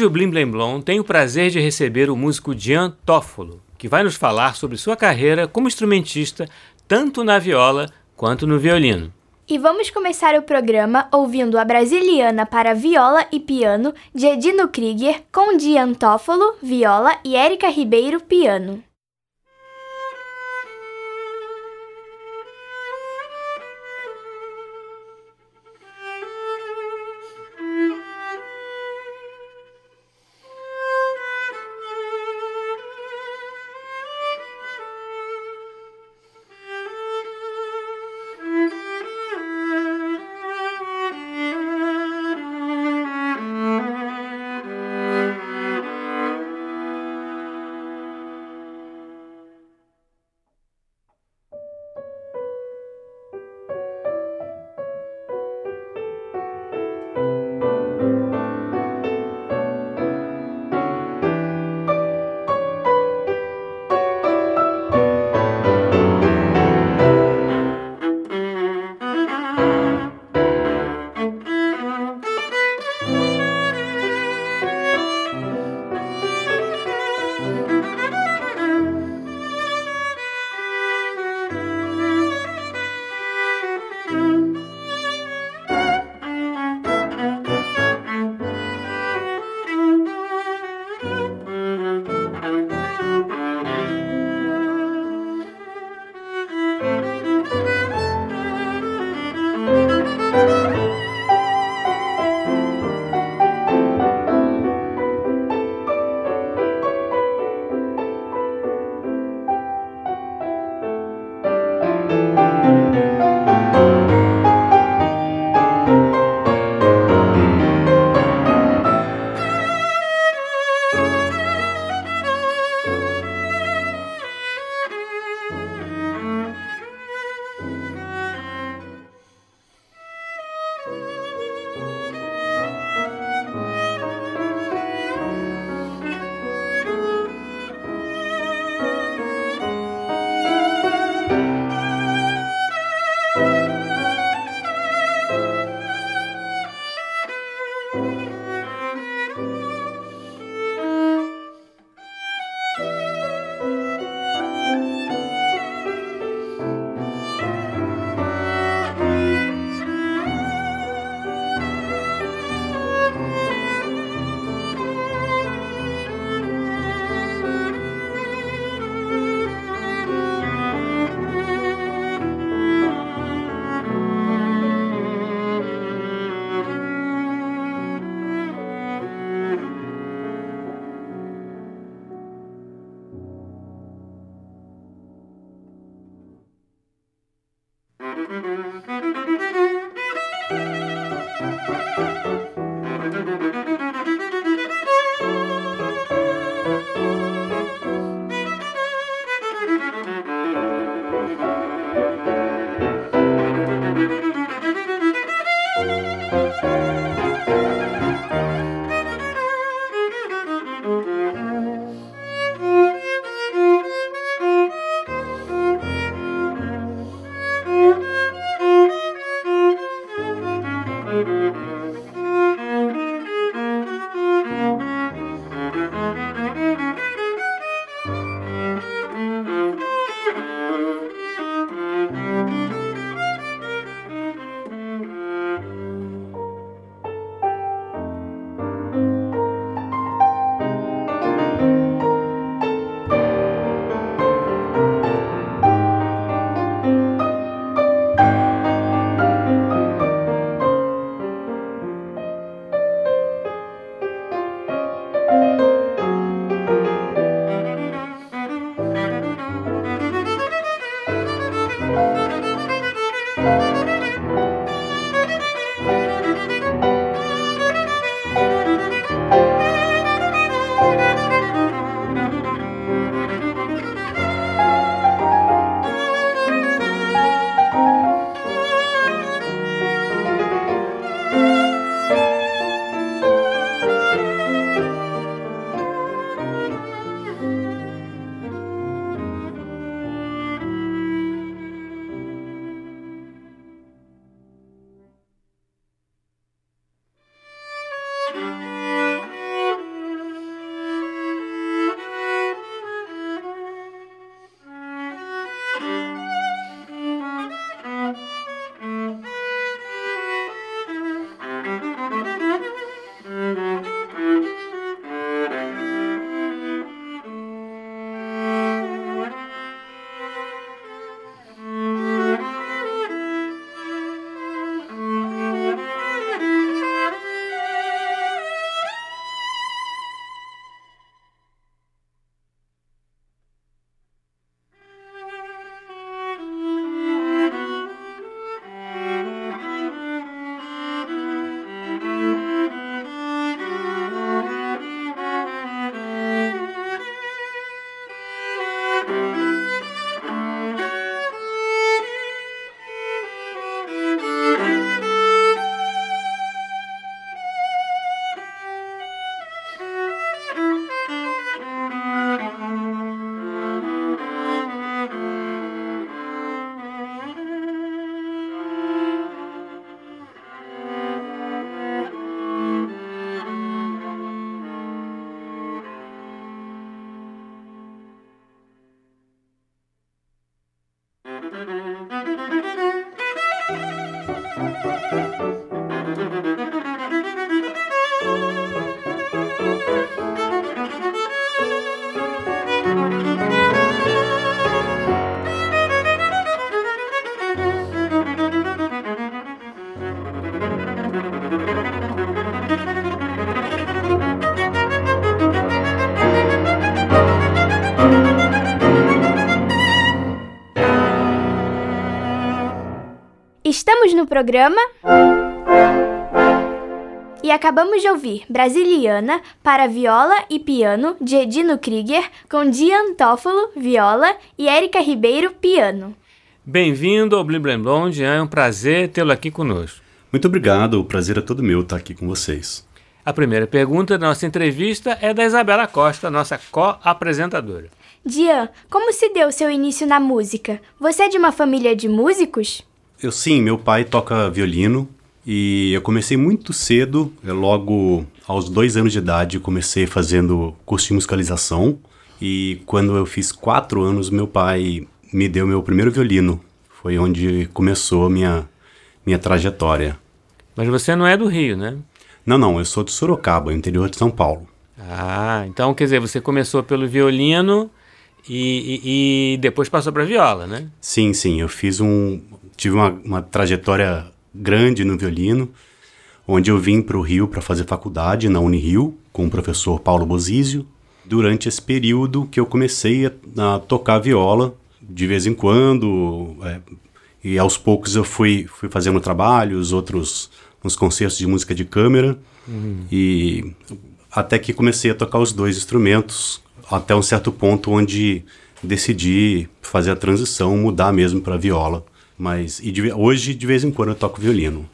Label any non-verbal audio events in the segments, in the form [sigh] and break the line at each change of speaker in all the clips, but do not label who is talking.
Hoje o Blim Blim Blom tem o prazer de receber o músico Gian Toffolo, que vai nos falar sobre sua carreira como instrumentista, tanto na viola quanto no violino.
E vamos começar o programa ouvindo a Brasiliana para viola e piano de Edino Krieger com Gian Toffolo, viola e Érica Ribeiro, piano. Programa. E acabamos de ouvir Brasiliana para viola e piano de Edino Krieger, com Dian Toffolo, viola, e Érica Ribeiro, piano.
Bem-vindo ao Blim Blim Blom, Dian. É um prazer tê-lo aqui conosco.
Muito obrigado, o prazer é todo meu estar aqui com vocês.
A primeira pergunta da nossa entrevista é da Isabela Costa, nossa co-apresentadora.
Dian, como se deu seu início na música? Você é de uma família de músicos?
Eu sim, meu pai toca violino e eu comecei muito cedo, é, logo aos dois anos de idade, comecei fazendo curso de musicalização e quando eu fiz quatro anos, meu pai me deu meu primeiro violino. Foi onde começou a minha, minha trajetória.
Mas você não é do Rio, né?
Não, não, eu sou de Sorocaba, interior de São Paulo.
Ah, então quer dizer, você começou pelo violino e, e, e depois passou para viola, né?
Sim, sim, eu fiz um, tive uma, uma trajetória grande no violino, onde eu vim para o Rio para fazer faculdade na Unirio com o professor Paulo Bozizio. Durante esse período que eu comecei a, a tocar viola, de vez em quando, é, e aos poucos eu fui, fui fazendo trabalhos, outros uns concertos de música de câmera, uhum. e até que comecei a tocar os dois instrumentos, até um certo ponto onde decidi fazer a transição, mudar mesmo para viola. Mas de, hoje, de vez em quando, eu toco violino.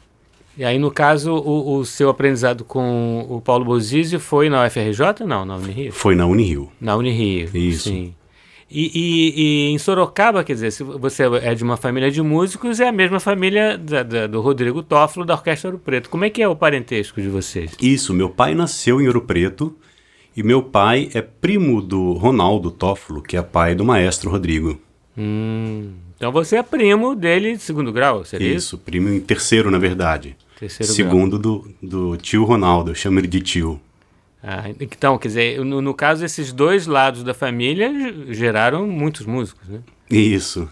E aí, no caso, o, o seu aprendizado com o Paulo Bozizio foi na UFRJ não? Na Unirio?
Foi na Unirio.
Na Unirio,
Isso.
sim. E, e, e, em Sorocaba, quer dizer, se você é de uma família de músicos, é a mesma família da, da, do Rodrigo Toffolo, da Orquestra Ouro Preto. Como é que é o parentesco de vocês?
Isso, meu pai nasceu em Ouro Preto e meu pai é primo do Ronaldo Toffolo, que é pai do maestro Rodrigo.
Hum... Então você é primo dele de segundo grau, seria isso?
Isso, primo em terceiro, na verdade.
Terceiro
Segundo do, do tio Ronaldo, eu chamo ele de tio.
Ah, então, quer dizer, no, no, caso, esses dois lados da família geraram muitos músicos, né?
Isso.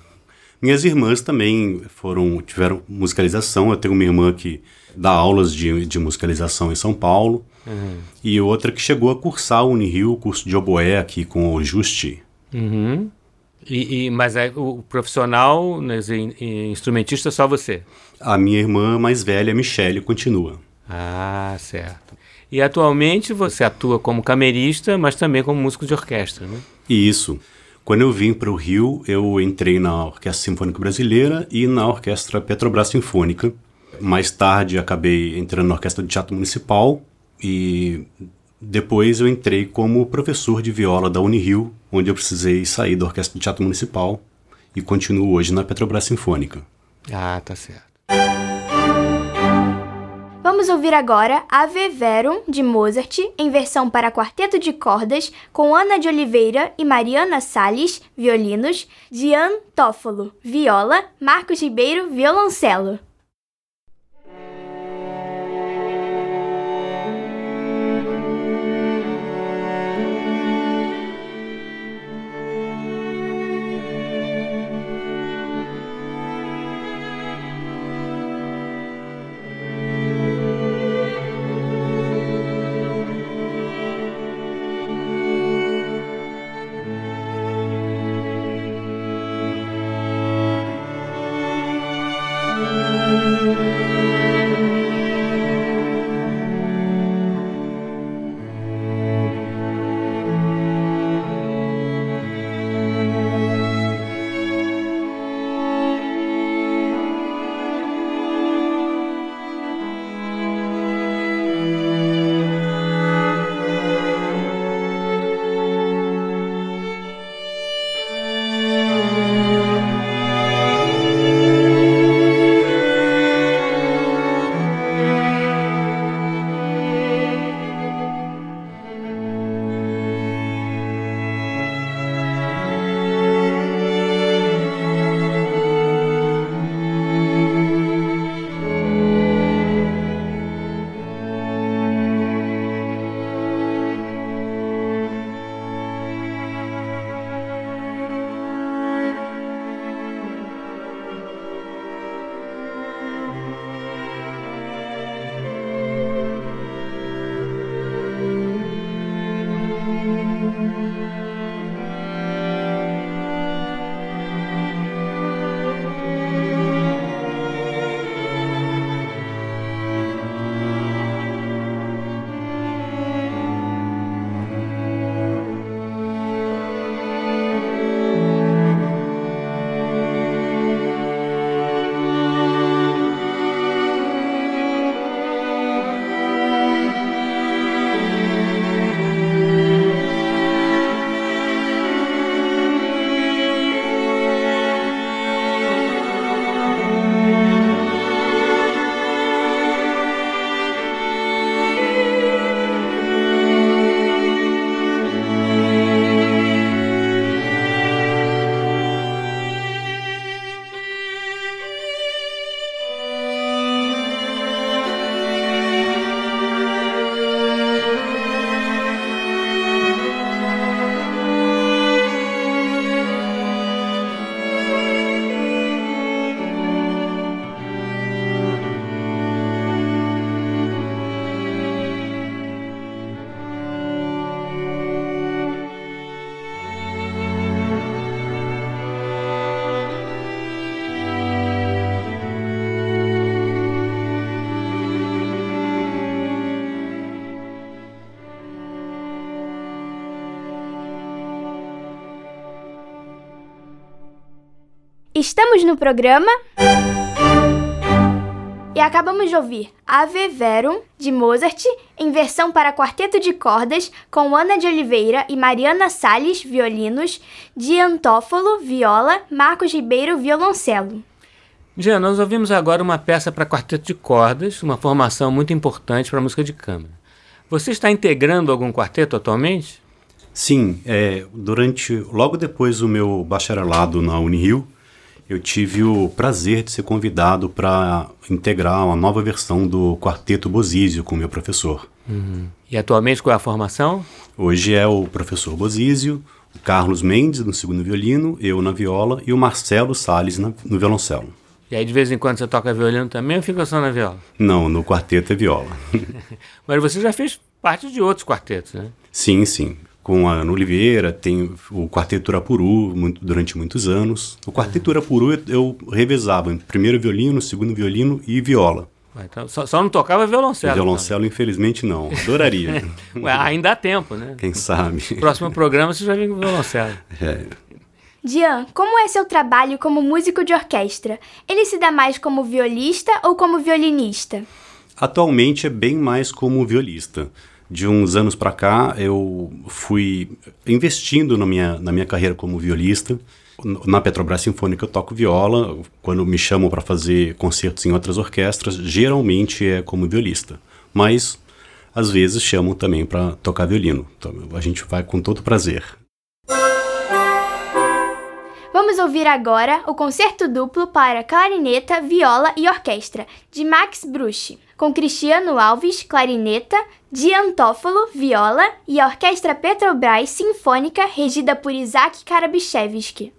Minhas irmãs também foram tiveram musicalização. Eu tenho uma irmã que dá aulas de, de musicalização em São Paulo. Uhum. E outra que chegou a cursar o Unirio, o curso de oboé aqui com o Justi.
Uhum. E, e, mas é o profissional, né, instrumentista, só você?
A minha irmã mais velha, Michele, continua.
Ah, certo. E atualmente você atua como camerista, mas também como músico de orquestra, né?
Isso. Quando eu vim para o Rio, eu entrei na Orquestra Sinfônica Brasileira e na Orquestra Petrobras Sinfônica. Mais tarde acabei entrando na Orquestra de Teatro Municipal e depois eu entrei como professor de viola da Unirio, onde eu precisei sair da Orquestra de Teatro Municipal e continuo hoje na Petrobras Sinfônica.
Ah, tá certo.
Vamos ouvir agora Ave Verum, de Mozart, em versão para quarteto de cordas, com Ana de Oliveira e Mariana Salles, violinos, Dian Toffolo, viola, Marcos Ribeiro, violoncelo. No programa. E acabamos de ouvir Ave Verum, de Mozart, em versão para quarteto de cordas, com Ana de Oliveira e Mariana Salles, violinos, de Antófolo, viola, Marcos Ribeiro, violoncelo.
Jean, nós ouvimos agora uma peça para quarteto de cordas, uma formação muito importante para a música de câmara. Você está integrando algum quarteto atualmente?
Sim, é, durante logo depois do meu bacharelado na Unirio, eu tive o prazer de ser convidado para integrar uma nova versão do Quarteto Bozizio com meu professor.
Uhum. E atualmente qual é a formação?
Hoje é o professor Bozizio, o Carlos Mendes no segundo violino, eu na viola e o Marcelo Sales no violoncelo.
E aí de vez em quando você toca violino também ou fica só na viola?
Não, no quarteto é viola. [laughs]
Mas você já fez parte de outros quartetos, né?
Sim, sim com a Ana Oliveira, tem o Quarteto Urapuru muito, durante muitos anos. O Quarteto Urapuru eu, eu revezava em primeiro violino, segundo violino e viola.
Então, só, só, não tocava violoncelo.
Violoncelo, então. infelizmente, não. Adoraria. [laughs]
Ué, ainda há tempo, né?
Quem sabe.
Próximo programa você já vem com violoncelo. [laughs]
É.
Dian, como é seu trabalho como músico de orquestra? Ele se dá mais como violista ou como violinista?
Atualmente é bem mais como violista de uns anos para cá, eu fui investindo na minha, na minha carreira como violista. Na Petrobras Sinfônica eu toco viola. Quando me chamam para fazer concertos em outras orquestras, geralmente é como violista. Mas às vezes chamam também para tocar violino. Então a gente vai com todo prazer.
Vamos ouvir agora o concerto duplo para clarineta, viola e orquestra, de Max Bruch, com Cristiano Alves, clarineta, Diantófolo, viola e a Orquestra Petrobras Sinfônica, regida por Isaac Karabichevsky.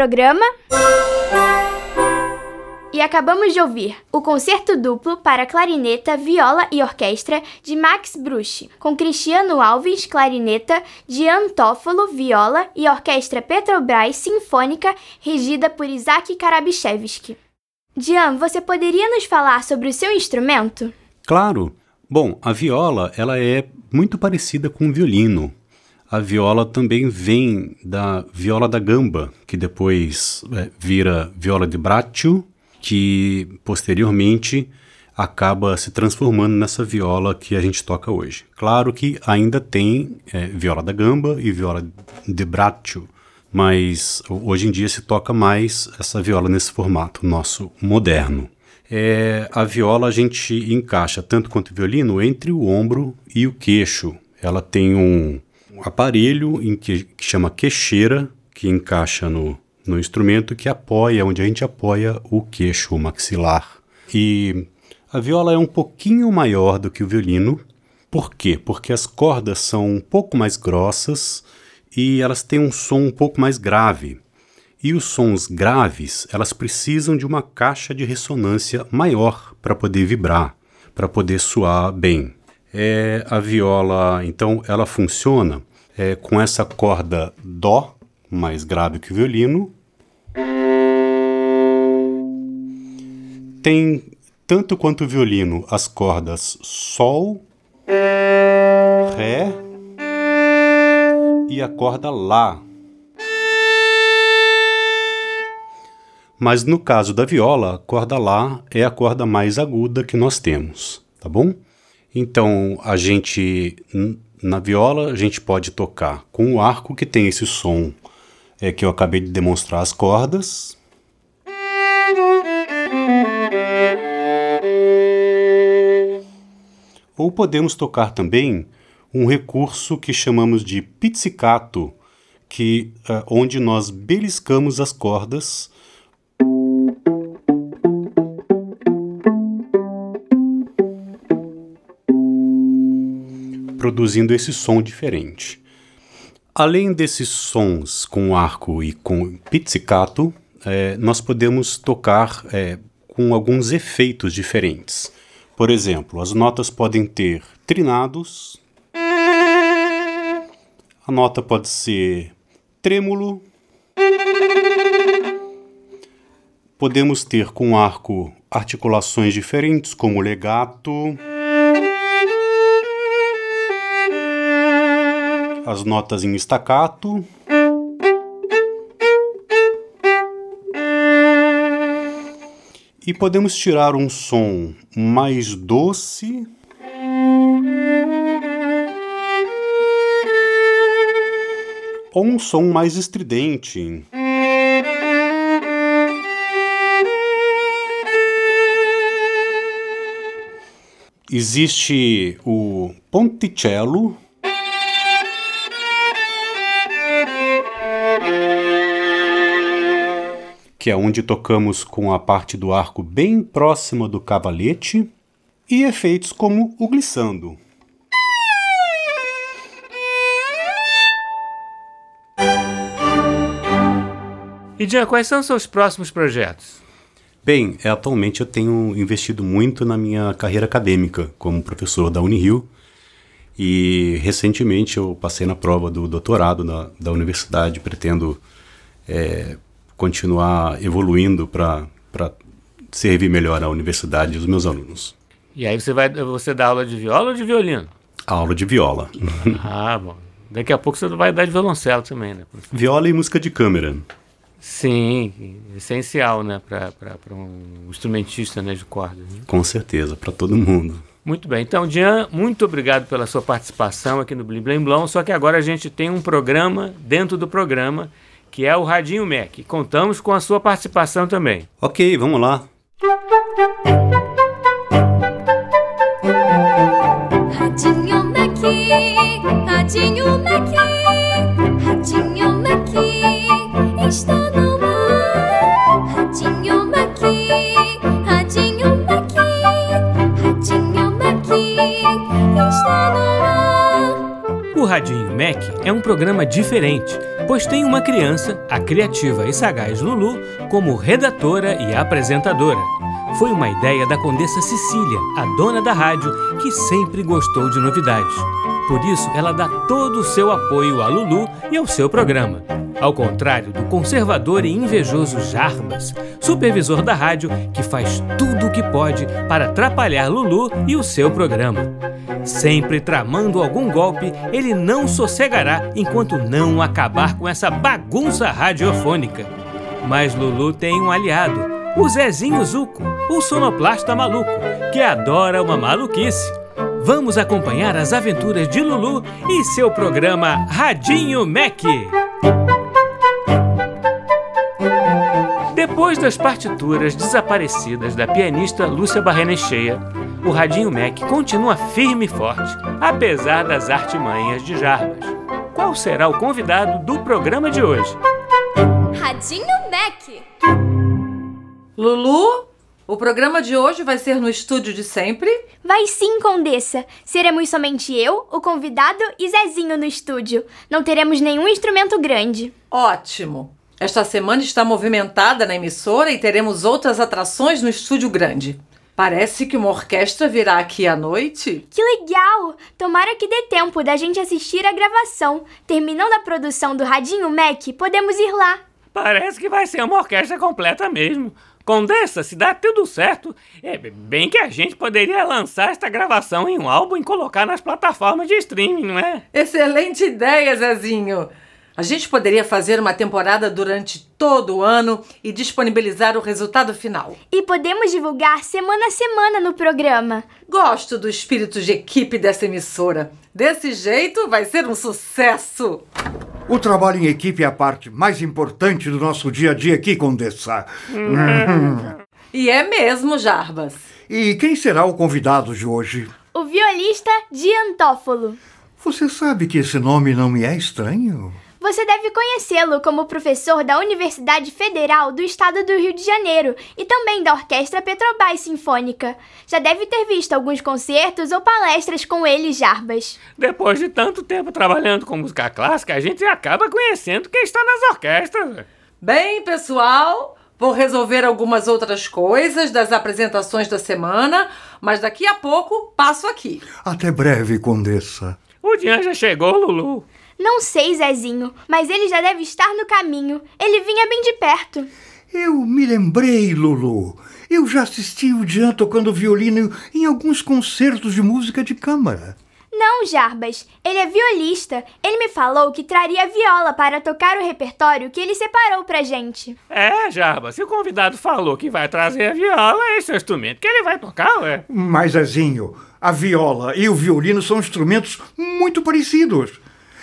Programa. E acabamos de ouvir o concerto duplo para clarineta, viola e orquestra de Max Bruch, com Cristiano Alves, clarineta, Gian Toffolo, viola e orquestra Petrobras Sinfônica, regida por Isaac Karabichevsky. Gian, você poderia nos falar sobre o seu instrumento?
Claro. Bom, a viola ela é muito parecida com o violino. A viola também vem da viola da gamba, que depois é, vira viola de braccio, que posteriormente acaba se transformando nessa viola que a gente toca hoje. Claro que ainda tem é, viola da gamba e viola de braccio, mas hoje em dia se toca mais essa viola nesse formato nosso moderno. É, a viola a gente encaixa tanto quanto o violino entre o ombro e o queixo. Ela tem um aparelho em que, que chama queixeira, que encaixa no, no instrumento, que apoia, onde a gente apoia o queixo, o maxilar. E a viola é um pouquinho maior do que o violino. Por quê? Porque as cordas são um pouco mais grossas e elas têm um som um pouco mais grave. E os sons graves, elas precisam de uma caixa de ressonância maior para poder vibrar, para poder soar bem. É, a viola, então, ela funciona é, com essa corda Dó, mais grave que o violino. Tem, tanto quanto o violino, as cordas Sol, Ré e a corda Lá. Mas no caso da viola, a corda Lá é a corda mais aguda que nós temos, tá bom? Então a gente na viola a gente pode tocar com o arco que tem esse som é, que eu acabei de demonstrar as cordas. Ou podemos tocar também um recurso que chamamos de pizzicato, que uh, onde nós beliscamos as cordas produzindo esse som diferente. Além desses sons com arco e com pizzicato, é, nós podemos tocar é, com alguns efeitos diferentes. Por exemplo, as notas podem ter trinados, a nota pode ser trêmulo, podemos ter com arco articulações diferentes, como legato. As notas em estacato. E podemos tirar um som mais doce. Ou um som mais estridente. Existe o ponticello, que é onde tocamos com a parte do arco bem próxima do cavalete, e efeitos como o glissando.
E Jean, quais são os seus próximos projetos?
Bem, atualmente eu tenho investido muito na minha carreira acadêmica como professor da Unirio e recentemente eu passei na prova do doutorado na, da universidade, pretendo é, continuar evoluindo para servir melhor a universidade e os meus alunos.
E aí você vai você dá aula de viola ou de violino?
aula de viola. [laughs]
ah, bom. Daqui a pouco você vai dar de violoncelo também, né?
Viola e música de câmera.
Sim, essencial, né, para um instrumentista né, de cordas. Né?
Com certeza, para todo mundo.
Muito bem. Então, Dian, muito obrigado pela sua participação aqui no Blim Blim Blom. Só que agora a gente tem um programa dentro do programa, que é o Radinho Mac. Contamos com a sua participação também.
Ok, vamos lá.
Radinho Mac
é um programa diferente, pois tem uma criança, a criativa e sagaz Lulu, como redatora e apresentadora. Foi uma ideia da Condessa Cecília, a dona da rádio, que sempre gostou de novidades. Por isso, ela dá todo o seu apoio a Lulu e ao seu programa. Ao contrário do conservador e invejoso Jarbas, supervisor da rádio, que faz tudo o que pode para atrapalhar Lulu e o seu programa. Sempre tramando algum golpe, ele não sossegará enquanto não acabar com essa bagunça radiofônica. Mas Lulu tem um aliado, o Zezinho Zuco, o sonoplasta maluco, que adora uma maluquice. Vamos acompanhar as aventuras de Lulu e seu programa Radinho Mac. Depois das partituras desaparecidas da pianista Lúcia Barrenecheia, o Radinho Mac continua firme e forte, apesar das artimanhas de Jarbas. Qual será o convidado do programa de hoje?
Radinho Mac.
Lulu, o programa de hoje vai ser no estúdio de sempre?
Vai sim, Condessa. Seremos somente eu, o convidado e Zezinho no estúdio. Não teremos nenhum instrumento grande.
Ótimo! Esta semana está movimentada na emissora e teremos outras atrações no estúdio grande. Parece que uma orquestra virá aqui à noite.
Que legal! Tomara que dê tempo da gente assistir a gravação. Terminando a produção do Radinho Mac, podemos ir lá.
Parece que vai ser uma orquestra completa mesmo. Condessa, se dá tudo certo, é bem que a gente poderia lançar esta gravação em um álbum e colocar nas plataformas de streaming, não é?
Excelente ideia, Zezinho! A gente poderia fazer uma temporada durante todo o ano e disponibilizar o resultado final.
E podemos divulgar semana a semana no programa.
Gosto do espírito de equipe dessa emissora. Desse jeito vai ser um sucesso!
O trabalho em equipe é a parte mais importante do nosso dia a dia aqui, Condessa. [laughs]
E é mesmo, Jarbas.
E quem será o convidado de hoje?
O violista Diantófolo.
Você sabe que esse nome não me é estranho?
Você deve conhecê-lo como professor da Universidade Federal do Estado do Rio de Janeiro e também da Orquestra Petrobras Sinfônica. Já deve ter visto alguns concertos ou palestras com ele, Jarbas.
Depois de tanto tempo trabalhando com música clássica, a gente acaba conhecendo quem está nas orquestras.
Bem, pessoal, vou resolver algumas outras coisas das apresentações da semana, mas daqui a pouco passo aqui.
Até breve, Condessa.
O Dian já chegou, Lulu.
Não sei, Zezinho, mas ele já deve estar no caminho. Ele vinha bem de perto.
Eu me lembrei, Lulu. Eu já assisti o Jean tocando violino em alguns concertos de música de câmara.
Não, Jarbas, ele é violista. Ele me falou que traria viola para tocar o repertório que ele separou pra gente.
É, Jarbas, se o convidado falou que vai trazer a viola, esse é o instrumento que ele vai tocar, ué.
Mas, Zezinho, a viola e o violino são instrumentos muito parecidos.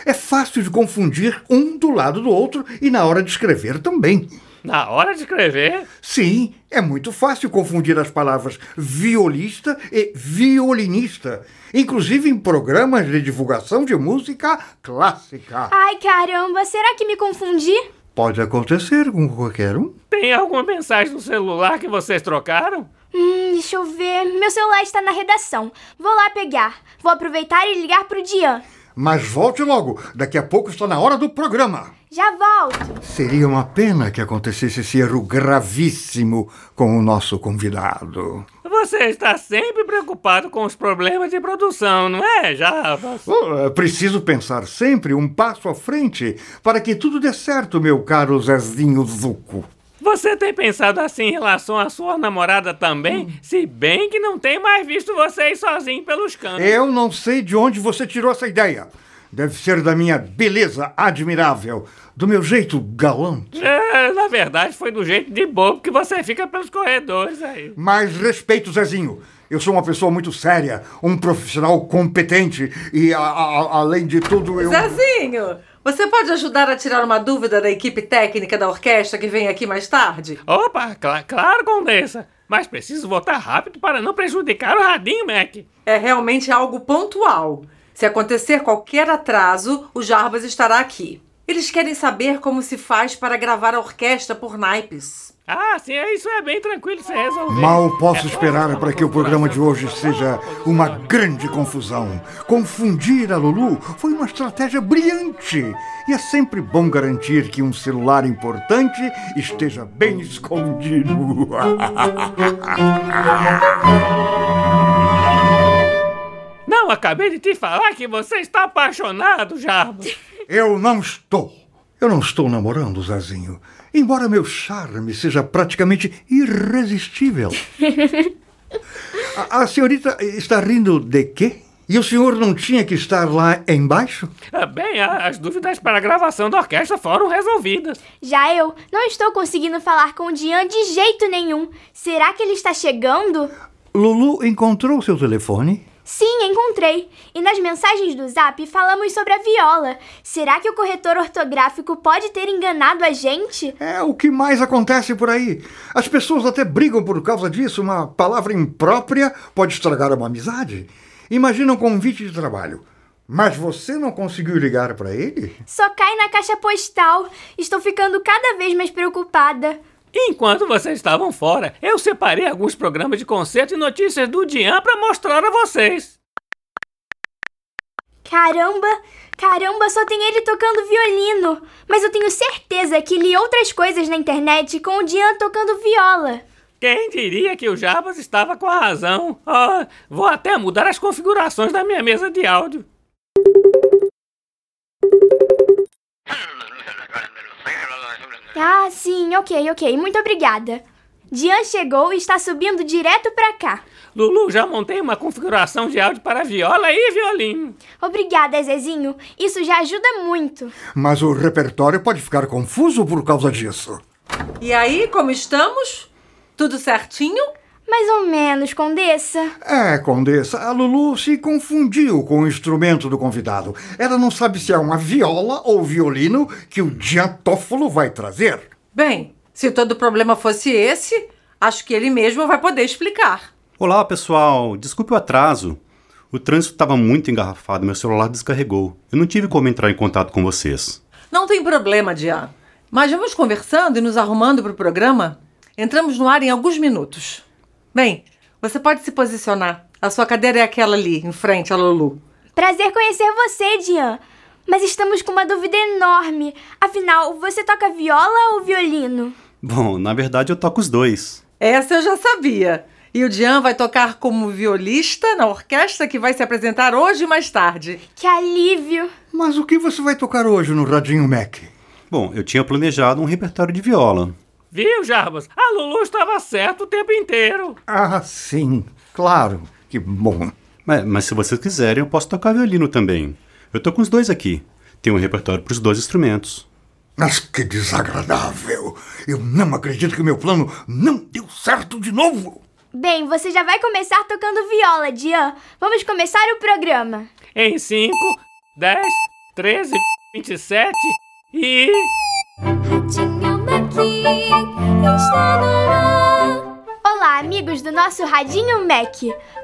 É fácil de confundir um do lado do outro e na hora de escrever também.
Na hora de escrever,
Sim, é muito fácil confundir as palavras violista e violinista, inclusive em programas de divulgação de música clássica.
Ai, caramba, será que me confundi?
Pode acontecer com qualquer um.
tem alguma mensagem no celular que vocês trocaram?
Hum, deixa eu ver. Meu celular está na redação. Vou lá pegar. Vou aproveitar e ligar pro Dian.
Mas volte logo, daqui a pouco está na hora do programa.
Já volto.
Seria uma pena que acontecesse esse erro gravíssimo com o nosso convidado.
Você está sempre preocupado com os problemas de produção, não é, Jarbas?
Oh, é preciso pensar sempre um passo à frente para que tudo dê certo, meu caro Zezinho Zuco.
Você tem pensado assim em relação à sua namorada também? Se bem que não tem mais visto vocês sozinhos pelos cantos.
Eu não sei de onde você tirou essa ideia. Deve ser da minha beleza admirável, do meu jeito galante.
É, na verdade, foi do jeito de bobo que você fica pelos corredores aí.
Mas respeito, Zezinho. Eu sou uma pessoa muito séria, um profissional competente e, a- a- além de tudo, eu.
Zezinho, você pode ajudar a tirar uma dúvida da equipe técnica da orquestra que vem aqui mais tarde?
Opa, cla- claro, Condessa. Mas preciso voltar rápido para não prejudicar o Radinho Mac.
É realmente algo pontual. Se acontecer qualquer atraso, o Jarbas estará aqui. Eles querem saber como se faz para gravar a orquestra por naipes.
Ah, sim, isso é bem tranquilo de se resolver.
Mal posso
É
esperar para que o programa de hoje seja uma grande confusão. Confundir a Lulu foi uma estratégia brilhante. E é sempre bom garantir que um celular importante esteja bem escondido. [laughs]
Não, acabei de te falar que você está apaixonado, Jarbas.
Eu não estou. Eu não estou namorando, Zezinho. Embora meu charme seja praticamente irresistível. [laughs] A, a senhorita está rindo de quê? E o senhor não tinha que estar lá embaixo?
Ah, Bem, as dúvidas para a gravação da orquestra foram resolvidas.
Já eu não estou conseguindo falar com o Dian de jeito nenhum. Será que ele está chegando?
Lulu encontrou seu telefone?
Sim, encontrei. E nas mensagens do Zap falamos sobre a viola. Será que o corretor ortográfico pode ter enganado a gente?
É o que mais acontece por aí. As pessoas até brigam por causa disso. Uma palavra imprópria pode estragar uma amizade. Imagina um convite de trabalho. Mas você não conseguiu ligar para ele?
Só cai na caixa postal. Estou ficando cada vez mais preocupada.
Enquanto vocês estavam fora, eu separei alguns programas de concerto e notícias do Dian para mostrar a vocês.
Caramba, caramba, só tem ele tocando violino. Mas eu tenho certeza que li outras coisas na internet com o Dian tocando viola.
Quem diria que o Jarbas estava com a razão? Ah, vou até mudar as configurações da minha mesa de áudio.
Ah, sim, ok, ok. Muito obrigada. Dian chegou e está subindo direto pra cá.
Lulu, já montei uma configuração de áudio para viola e violino.
Obrigada, Zezinho. Isso já ajuda muito.
Mas o repertório pode ficar confuso por causa disso.
E aí, como estamos? Tudo certinho?
Mais ou menos, Condessa.
É, Condessa, a Lulu se confundiu com o instrumento do convidado. Ela não sabe se é uma viola ou violino que o Diantófilo vai trazer.
Bem, se todo problema fosse esse, acho que ele mesmo vai poder explicar.
Olá, pessoal. Desculpe o atraso. O trânsito estava muito engarrafado, meu celular descarregou. Eu não tive como entrar em contato com vocês.
Não tem problema, Dian. Mas vamos conversando e nos arrumando para o programa? Entramos no ar em alguns minutos. Bem, você pode se posicionar. A sua cadeira é aquela ali, em frente à Lulu.
Prazer conhecer você, Dian. Mas estamos com uma dúvida enorme. Afinal, você toca viola ou violino?
Bom, na verdade eu toco os dois.
Essa eu já sabia. E o Dian vai tocar como violista na orquestra que vai se apresentar hoje e mais tarde.
Que alívio!
Mas o que você vai tocar hoje no Radinho Mac?
Bom, eu tinha planejado um repertório de viola.
Viu, Jarbas? A Lulu estava certa o tempo inteiro.
Ah, sim, claro. Que bom.
Mas, mas se vocês quiserem, eu posso tocar violino também. Eu tô com os dois aqui. Tem um repertório para os dois instrumentos.
Mas que desagradável. Eu não acredito que meu plano não deu certo de novo.
Bem, você já vai começar tocando viola, Dian. Vamos começar o programa.
Em 5, 10, 13, 27 e.
Radinho Ar.
Olá, amigos do nosso Radinho Mac.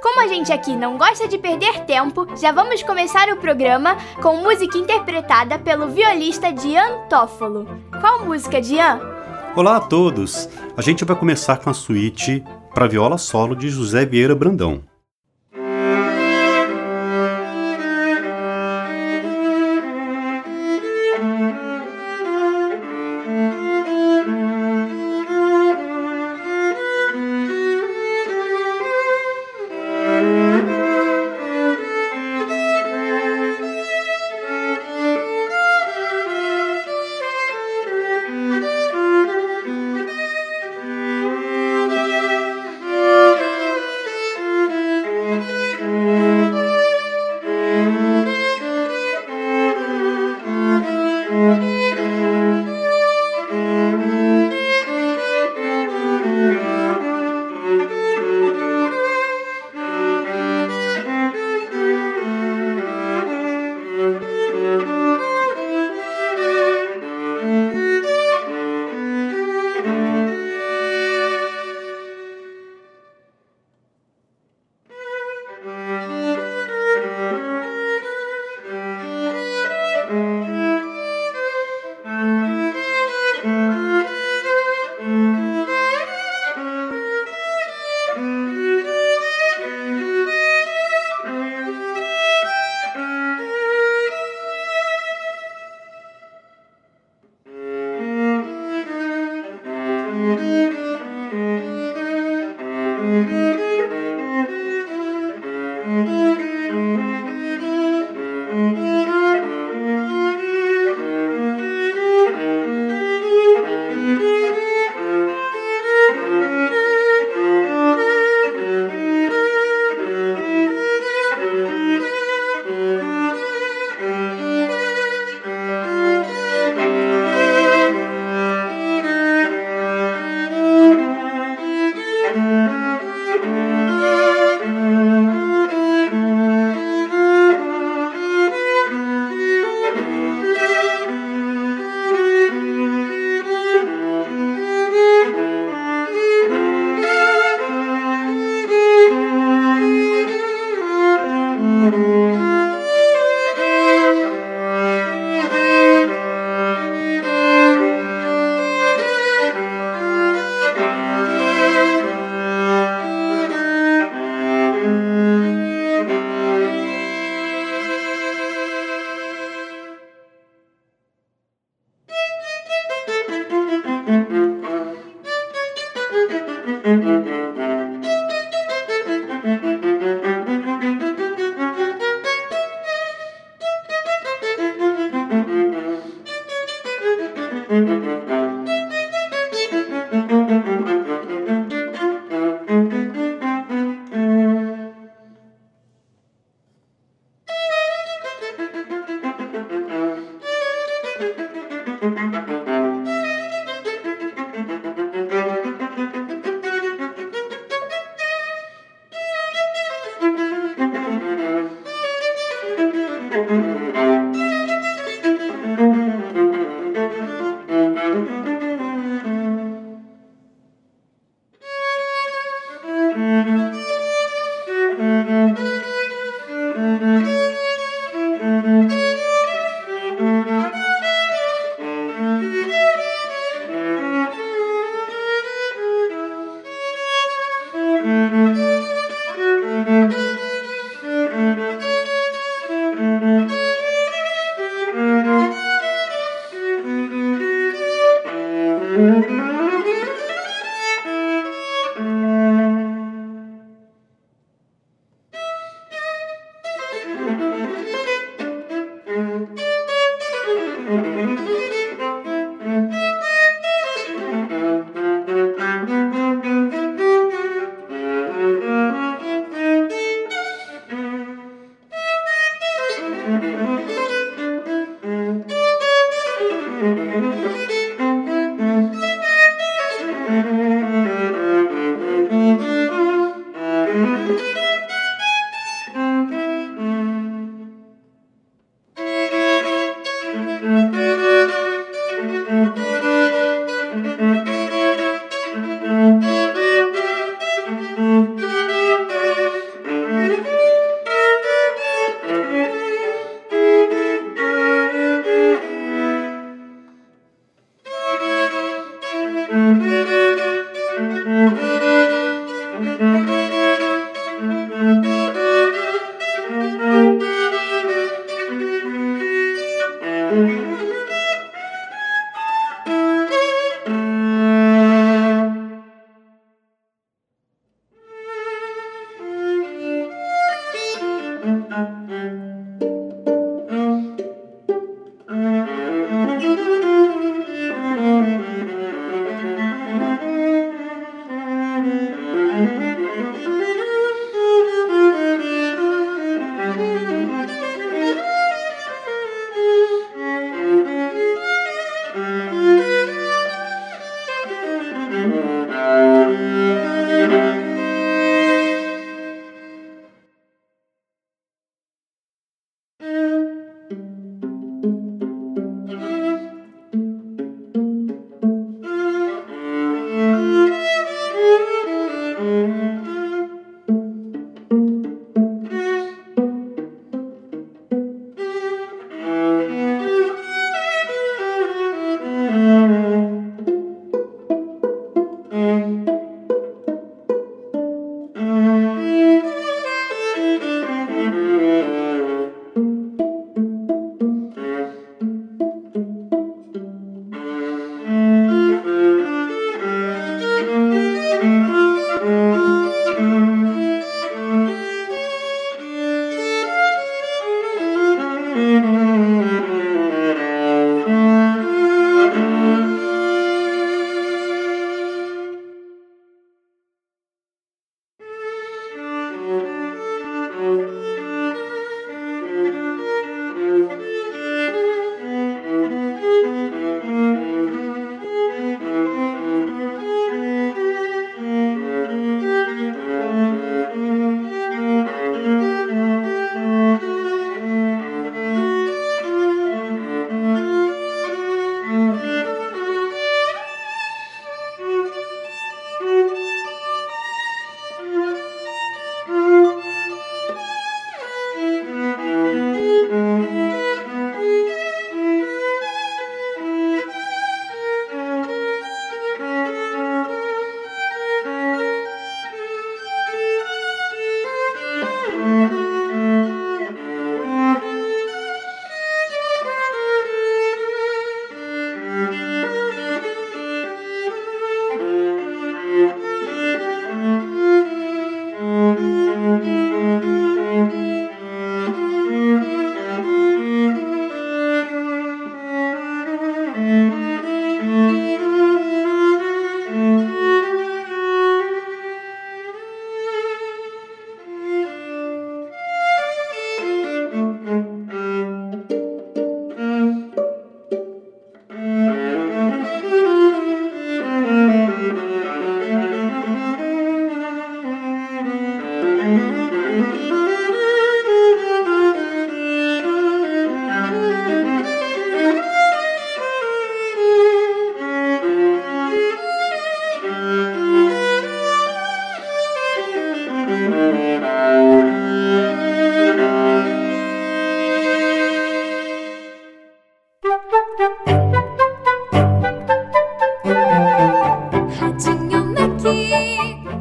Como a gente aqui não gosta de perder tempo, já vamos começar o programa com música interpretada pelo violista Dian Toffolo. Qual música, Dian?
Olá a todos! A gente vai começar com a suíte para viola solo de José Vieira Brandão.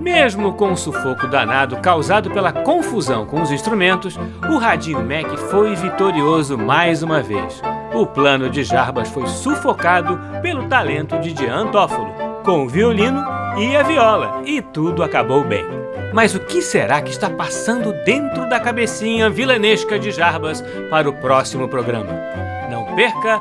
Mesmo com o sufoco danado causado pela confusão com os instrumentos, o Radinho Mac foi vitorioso mais uma vez. O plano de Jarbas foi sufocado pelo talento de Dian Toffolo, com o violino e a viola, e tudo acabou bem. Mas o que será que está passando dentro da cabecinha vilanesca de Jarbas para o próximo programa? Não perca